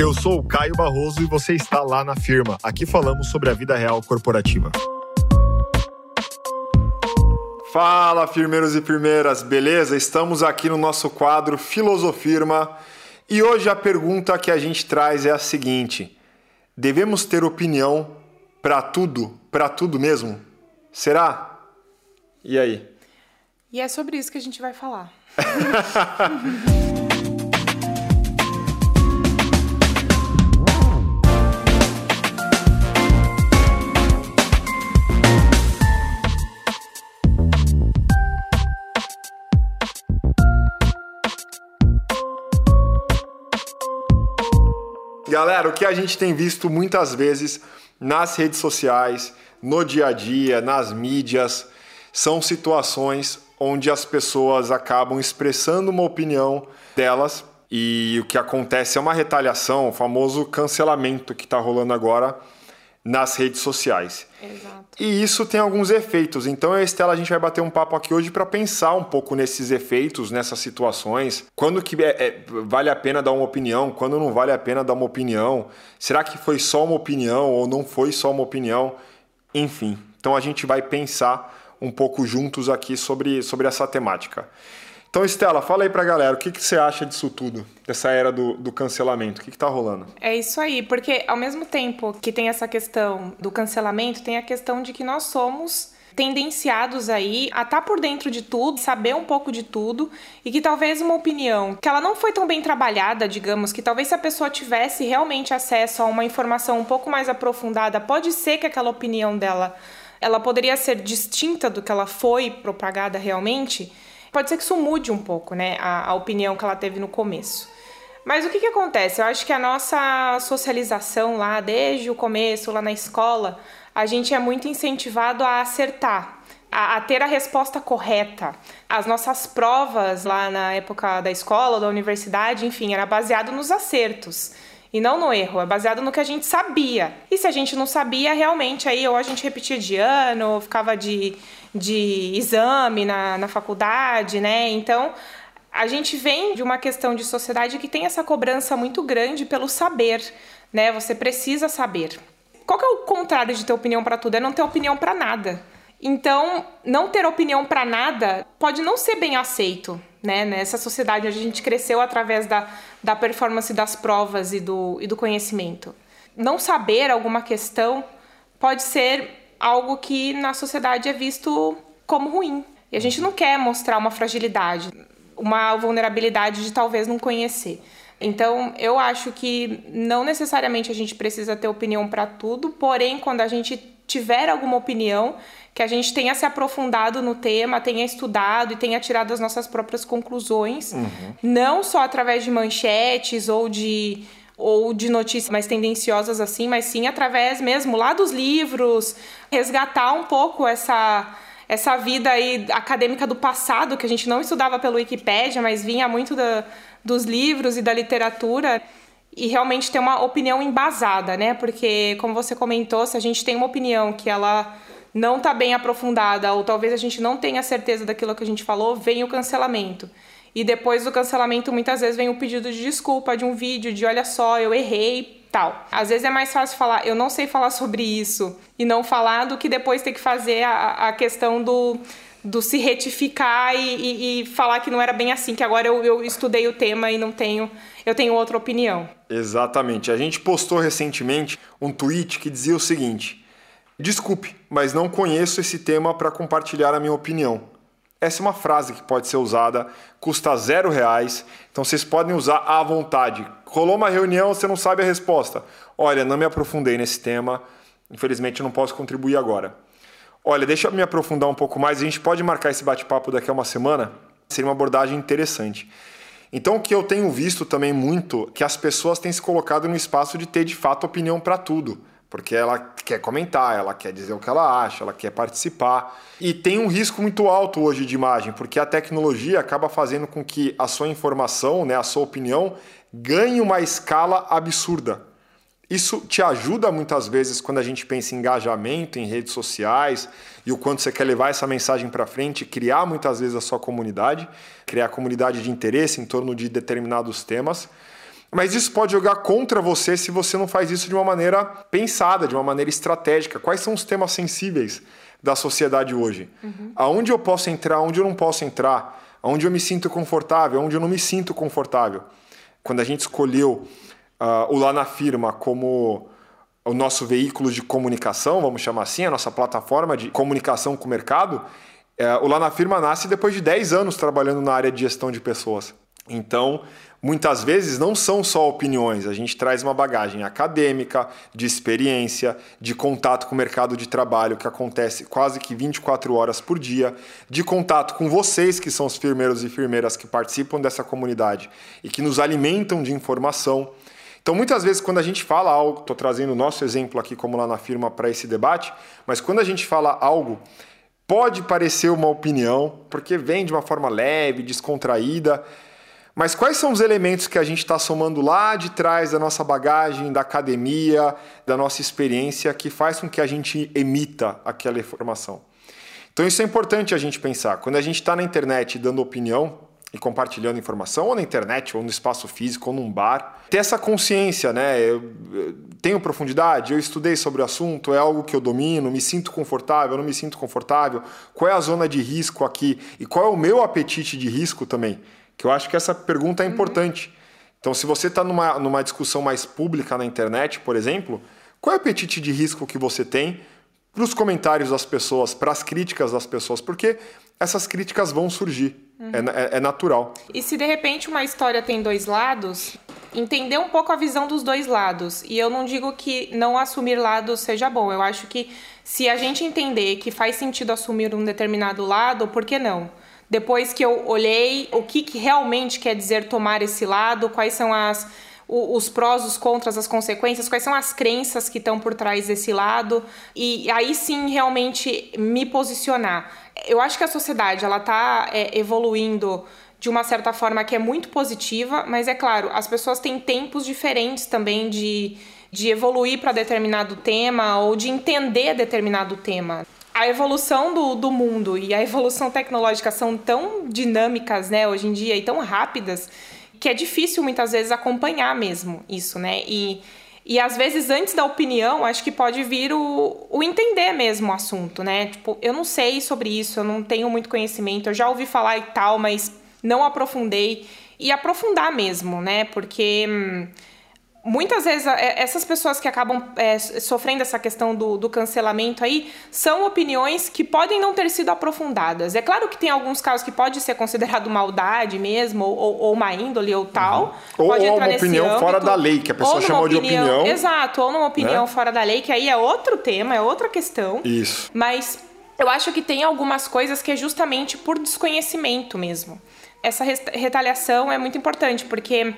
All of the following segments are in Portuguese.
Eu sou o Caio Barroso e você está lá na firma. Aqui falamos sobre a vida real corporativa. Fala, firmeiros e firmeiras, beleza? Estamos aqui no nosso quadro Filosofirma e hoje a pergunta que a gente traz é a seguinte: devemos ter opinião para tudo, para tudo mesmo? Será? E aí? E é sobre isso que a gente vai falar. Galera, o que a gente tem visto muitas vezes nas redes sociais, no dia a dia, nas mídias, são situações onde as pessoas acabam expressando uma opinião delas e o que acontece é uma retaliação, o famoso cancelamento que está rolando agora nas redes sociais. Exato. E isso tem alguns efeitos. Então, eu e a Estela, a gente vai bater um papo aqui hoje para pensar um pouco nesses efeitos, nessas situações. Quando que é, é, vale a pena dar uma opinião, quando não vale a pena dar uma opinião. Será que foi só uma opinião ou não foi só uma opinião? Enfim, então a gente vai pensar um pouco juntos aqui sobre, sobre essa temática. Então, Estela, fala aí pra galera, o que, que você acha disso tudo, dessa era do, do cancelamento? O que, que tá rolando? É isso aí, porque ao mesmo tempo que tem essa questão do cancelamento, tem a questão de que nós somos tendenciados aí a estar tá por dentro de tudo, saber um pouco de tudo e que talvez uma opinião que ela não foi tão bem trabalhada, digamos, que talvez se a pessoa tivesse realmente acesso a uma informação um pouco mais aprofundada, pode ser que aquela opinião dela ela poderia ser distinta do que ela foi propagada realmente Pode ser que isso mude um pouco, né, a, a opinião que ela teve no começo. Mas o que, que acontece? Eu acho que a nossa socialização lá, desde o começo, lá na escola, a gente é muito incentivado a acertar, a, a, ter a resposta correta. As nossas provas lá na época da escola, da universidade, enfim, era baseado nos acertos e não no erro, é baseado no que a gente sabia. E se a gente não sabia, realmente aí ou a gente repetia de ano, ou ficava de, de exame na, na faculdade, né? Então a gente vem de uma questão de sociedade que tem essa cobrança muito grande pelo saber, né? Você precisa saber. Qual que é o contrário de ter opinião para tudo? É não ter opinião para nada. Então, não ter opinião para nada pode não ser bem aceito, né? Nessa sociedade a gente cresceu através da, da performance das provas e do, e do conhecimento. Não saber alguma questão pode ser algo que na sociedade é visto como ruim. E a gente não quer mostrar uma fragilidade, uma vulnerabilidade de talvez não conhecer. Então, eu acho que não necessariamente a gente precisa ter opinião para tudo, porém, quando a gente tiver alguma opinião, que a gente tenha se aprofundado no tema, tenha estudado e tenha tirado as nossas próprias conclusões, uhum. não só através de manchetes ou de ou de notícias mais tendenciosas assim, mas sim através mesmo lá dos livros, resgatar um pouco essa essa vida aí acadêmica do passado que a gente não estudava pelo Wikipédia, mas vinha muito da, dos livros e da literatura e realmente ter uma opinião embasada, né? Porque, como você comentou, se a gente tem uma opinião que ela não está bem aprofundada, ou talvez a gente não tenha certeza daquilo que a gente falou, vem o cancelamento. E depois do cancelamento, muitas vezes vem o pedido de desculpa de um vídeo, de olha só, eu errei, tal. Às vezes é mais fácil falar, eu não sei falar sobre isso, e não falar, do que depois ter que fazer a, a questão do do se retificar e, e, e, falar que não era bem assim, que agora eu, eu estudei o tema e não tenho, eu tenho outra opinião. Exatamente. A gente postou recentemente um tweet que dizia o seguinte: Desculpe, mas não conheço esse tema para compartilhar a minha opinião. Essa é uma frase que pode ser usada, custa zero reais, então vocês podem usar à vontade. Rolou uma reunião, você não sabe a resposta. Olha, não me aprofundei nesse tema, infelizmente não posso contribuir agora. Olha, deixa eu me aprofundar um pouco mais. A gente pode marcar esse bate-papo daqui a uma semana? Seria uma abordagem interessante. Então, o que eu tenho visto também muito que as pessoas têm se colocado no espaço de ter de fato opinião para tudo, porque ela quer comentar, ela quer dizer o que ela acha, ela quer participar. E tem um risco muito alto hoje de imagem, porque a tecnologia acaba fazendo com que a sua informação, né, a sua opinião, ganhe uma escala absurda. Isso te ajuda muitas vezes quando a gente pensa em engajamento em redes sociais e o quanto você quer levar essa mensagem para frente, criar muitas vezes a sua comunidade, criar comunidade de interesse em torno de determinados temas. Mas isso pode jogar contra você se você não faz isso de uma maneira pensada, de uma maneira estratégica. Quais são os temas sensíveis da sociedade hoje? Uhum. Aonde eu posso entrar, aonde eu não posso entrar? Aonde eu me sinto confortável, aonde eu não me sinto confortável? Quando a gente escolheu uh, o Lá na Firma como o nosso veículo de comunicação, vamos chamar assim, a nossa plataforma de comunicação com o mercado, é, o Lá na Firma nasce depois de 10 anos trabalhando na área de gestão de pessoas. Então, muitas vezes não são só opiniões, a gente traz uma bagagem acadêmica, de experiência, de contato com o mercado de trabalho que acontece quase que 24 horas por dia, de contato com vocês que são os firmeiros e firmeiras que participam dessa comunidade e que nos alimentam de informação. Então, muitas vezes, quando a gente fala algo, estou trazendo o nosso exemplo aqui, como lá na firma, para esse debate, mas quando a gente fala algo, pode parecer uma opinião, porque vem de uma forma leve, descontraída, mas quais são os elementos que a gente está somando lá de trás da nossa bagagem, da academia, da nossa experiência, que faz com que a gente emita aquela informação? Então, isso é importante a gente pensar. Quando a gente está na internet dando opinião, e compartilhando informação, ou na internet, ou no espaço físico, ou num bar. Ter essa consciência, né? Eu, eu tenho profundidade, eu estudei sobre o assunto, é algo que eu domino, me sinto confortável, não me sinto confortável, qual é a zona de risco aqui e qual é o meu apetite de risco também? Que eu acho que essa pergunta é uhum. importante. Então, se você está numa, numa discussão mais pública na internet, por exemplo, qual é o apetite de risco que você tem para os comentários das pessoas, para as críticas das pessoas? Porque essas críticas vão surgir. Uhum. É, é, natural. E se de repente uma história tem dois lados, entender um pouco a visão dos dois lados. E eu não digo que não assumir lados seja bom. Eu acho que se a gente entender que faz sentido assumir um determinado lado, por que não? Depois que eu olhei o que, que realmente quer dizer tomar esse lado, quais são as os prós, os contras, as consequências, quais são as crenças que estão por trás desse lado e aí sim realmente me posicionar. Eu acho que a sociedade ela está é, evoluindo de uma certa forma que é muito positiva, mas é claro, as pessoas têm tempos diferentes também de, de evoluir para determinado tema ou de entender determinado tema a evolução do, do mundo e a evolução tecnológica são tão dinâmicas, né, hoje em dia, e tão rápidas, que é difícil muitas vezes acompanhar mesmo isso, né? E, e às vezes antes da opinião, acho que pode vir o, o entender mesmo o assunto, né? Tipo, eu não sei sobre isso, eu não tenho muito conhecimento, eu já ouvi falar e tal, mas não aprofundei. E aprofundar mesmo, né? Porque. Hum, muitas vezes é, essas pessoas que acabam é, sofrendo essa questão do, do, cancelamento aí são opiniões que podem não ter sido aprofundadas. É claro que tem alguns casos que pode ser considerado maldade mesmo, ou, ou má índole ou tal. Uhum. Pode ou, ou uma opinião âmbito, fora da lei, que a pessoa chamou opinião, de opinião. Exato, ou numa opinião né? fora da lei, que aí é outro tema, é outra questão. Isso. Mas eu acho que tem algumas coisas que é justamente por desconhecimento mesmo. Essa retaliação é muito importante, porque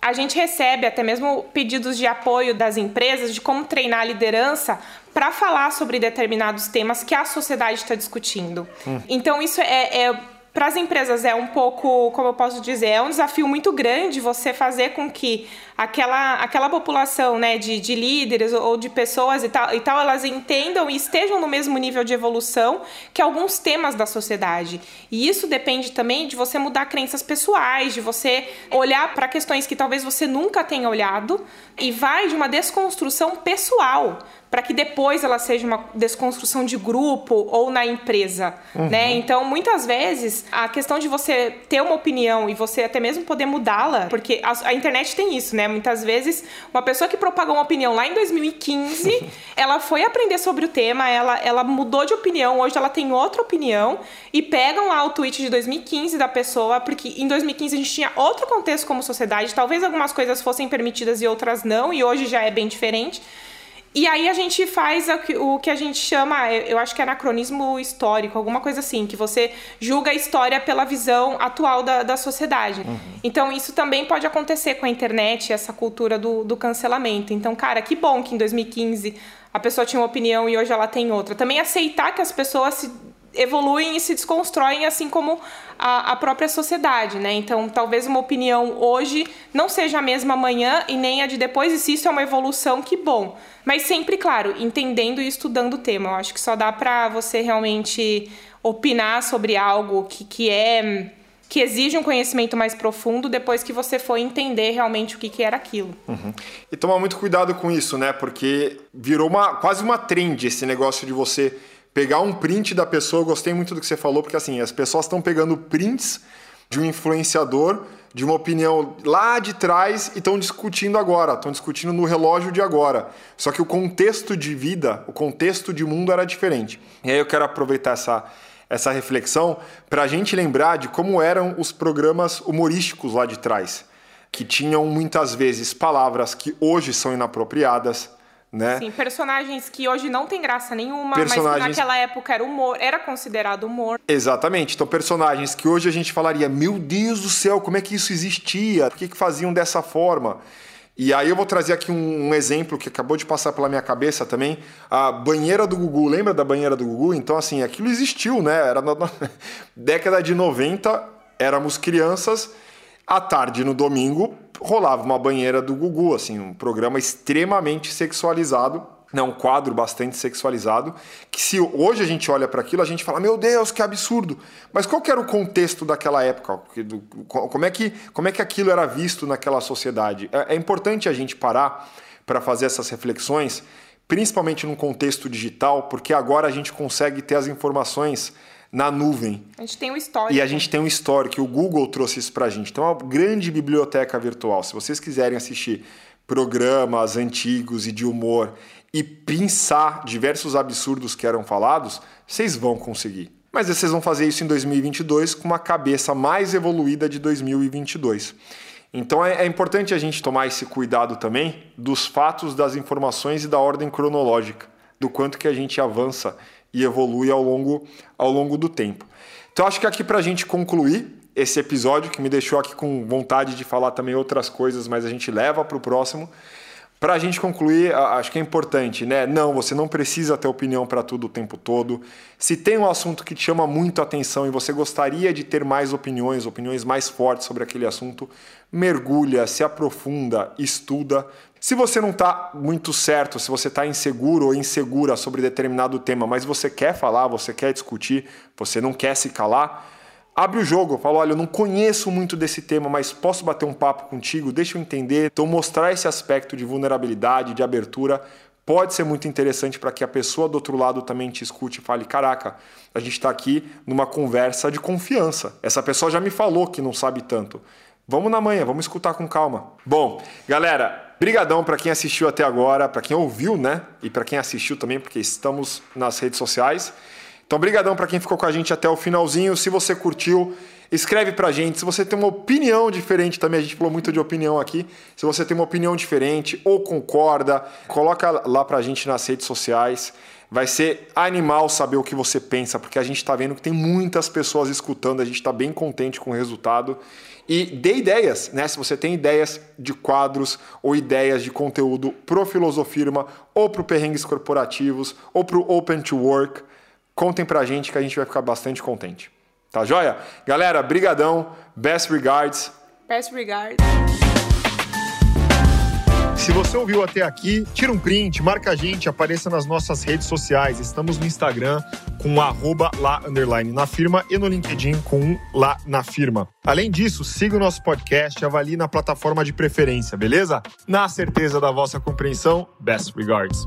a gente recebe até mesmo pedidos de apoio das empresas de como treinar a liderança para falar sobre determinados temas que a sociedade está discutindo. Hum. Então, isso é, é para as empresas é um pouco, como eu posso dizer, é um desafio muito grande você fazer com que aquela, aquela população né, de, de líderes ou de pessoas e tal, e tal, elas entendam e estejam no mesmo nível de evolução que alguns temas da sociedade. E isso depende também de você mudar crenças pessoais, de você olhar para questões que talvez você nunca tenha olhado e vai de uma desconstrução pessoal para que depois ela seja uma desconstrução de grupo ou na empresa, uhum. né? Então, muitas vezes, a questão de você ter uma opinião e você até mesmo poder mudá-la, porque a, a, internet tem isso, né? Muitas vezes, uma pessoa que propagou uma opinião lá em 2015, ela foi aprender sobre o tema, ela, ela mudou de opinião, hoje ela tem outra opinião e pegam lá o tweet de 2015 da pessoa, porque em 2015 a gente tinha outro contexto como sociedade, talvez algumas coisas fossem permitidas e outras não, e hoje já é bem diferente. E aí a gente faz o que a gente chama, eu acho que é anacronismo histórico, alguma coisa assim, que você julga a história pela visão atual da, da sociedade. Uhum. Então isso também pode acontecer com a internet, essa cultura do, do cancelamento. Então, cara, que bom que em 2015 a pessoa tinha uma opinião e hoje ela tem outra. Também aceitar que as pessoas se evoluem e se desconstroem assim como a, a, própria sociedade, né? Então, talvez uma opinião hoje não seja a mesma amanhã e nem a de depois, e se isso é uma evolução, que bom. Mas sempre, claro, entendendo e estudando o tema. Eu acho que só dá para você realmente opinar sobre algo que, que é que exige um conhecimento mais profundo depois que você foi entender realmente o que, que era aquilo. Uhum. E tomar muito cuidado com isso, né? Porque virou uma, quase uma trend esse negócio de você pegar um print da pessoa. Eu gostei muito do que você falou, porque assim, as pessoas estão pegando prints de um influenciador de uma opinião lá de trás e estão discutindo agora, estão discutindo no relógio de agora. Só que o contexto de vida, o contexto de mundo era diferente. E aí eu quero aproveitar essa, essa reflexão para a gente lembrar de como eram os programas humorísticos lá de trás, que tinham muitas vezes palavras que hoje são inapropriadas, né? Sim, personagens que hoje não tem graça nenhuma, personagens... mas que naquela época era humor, era considerado humor. Exatamente. Então, personagens que hoje a gente falaria, meu Deus do céu, como é que isso existia? Por que, que faziam dessa forma? E aí eu vou trazer aqui um, um, exemplo que acabou de passar pela minha cabeça também. A banheira do Gugu, lembra da banheira do Gugu? Então, assim, aquilo existiu, né? Era na, na década de 90, éramos crianças, à tarde, no domingo, rolava uma banheira do Gugu, assim, um programa extremamente sexualizado, né, um quadro bastante sexualizado, que se hoje a gente olha para aquilo, a gente fala, meu Deus, que absurdo. Mas qual era o contexto daquela época? Como é que, como é que aquilo era visto naquela sociedade? É, é importante a gente parar para fazer essas reflexões, principalmente num contexto digital, porque agora a gente consegue ter as informações na nuvem. A gente tem um histórico. E a gente tem um histórico, o Google trouxe isso para a gente. Então é uma grande biblioteca virtual. Se vocês quiserem assistir programas antigos e de humor e pensar diversos absurdos que eram falados, vocês vão conseguir. Mas vocês vão fazer isso em 2022 com uma cabeça mais evoluída de 2022. Então é, é, importante a gente tomar esse cuidado também dos fatos, das informações e da ordem cronológica, do quanto que a gente avança e evolui ao longo, ao longo do tempo. Então acho que aqui para a gente concluir esse episódio, que me deixou aqui com vontade de falar também outras coisas, mas a gente leva para o próximo. Para a gente concluir, acho que é importante, né? Não, você não precisa ter opinião para tudo o tempo todo. Se tem um assunto que te chama muito a atenção e você gostaria de ter mais opiniões, opiniões mais fortes sobre aquele assunto, mergulha, se aprofunda, estuda. Se você não está muito certo, se você está inseguro ou insegura sobre determinado tema, mas você quer falar, você quer discutir, você não quer se calar, abre o jogo, fala, olha, eu não conheço muito desse tema, mas posso bater um papo contigo, deixa eu entender. Então mostrar esse aspecto de vulnerabilidade, de abertura, pode ser muito interessante para que a pessoa do outro lado também te escute e fale, caraca, a gente está aqui numa conversa de confiança. Essa pessoa já me falou que não sabe tanto. Vamos na manhã, vamos escutar com calma. Bom, galera, brigadão para quem assistiu até agora, para quem ouviu, né? E para quem assistiu também, porque estamos nas redes sociais. Então, brigadão para quem ficou com a gente até o finalzinho. Se você curtiu, escreve pra gente. Se você tem uma opinião diferente também, a gente falou muito de opinião aqui. Se você tem uma opinião diferente ou concorda, coloca lá pra gente nas redes sociais. Vai ser animal saber o que você pensa, porque a gente está vendo que tem muitas pessoas escutando, a gente está bem contente com o resultado. E dê ideias, né? Se você tem ideias de quadros ou ideias de conteúdo pro Filosofirma, ou pro Perrengues Corporativos, ou pro Open to Work, contem pra gente que a gente vai ficar bastante contente. Tá joia? Galera, brigadão. Best regards. Best regards. Se você ouviu até aqui, tira um print, marca a gente, apareça nas nossas redes sociais. Estamos no Instagram com arroba lá underline na firma e no LinkedIn com lá na firma. Além disso, siga o nosso podcast e avalie na plataforma de preferência, beleza? Na certeza da vossa compreensão, best regards.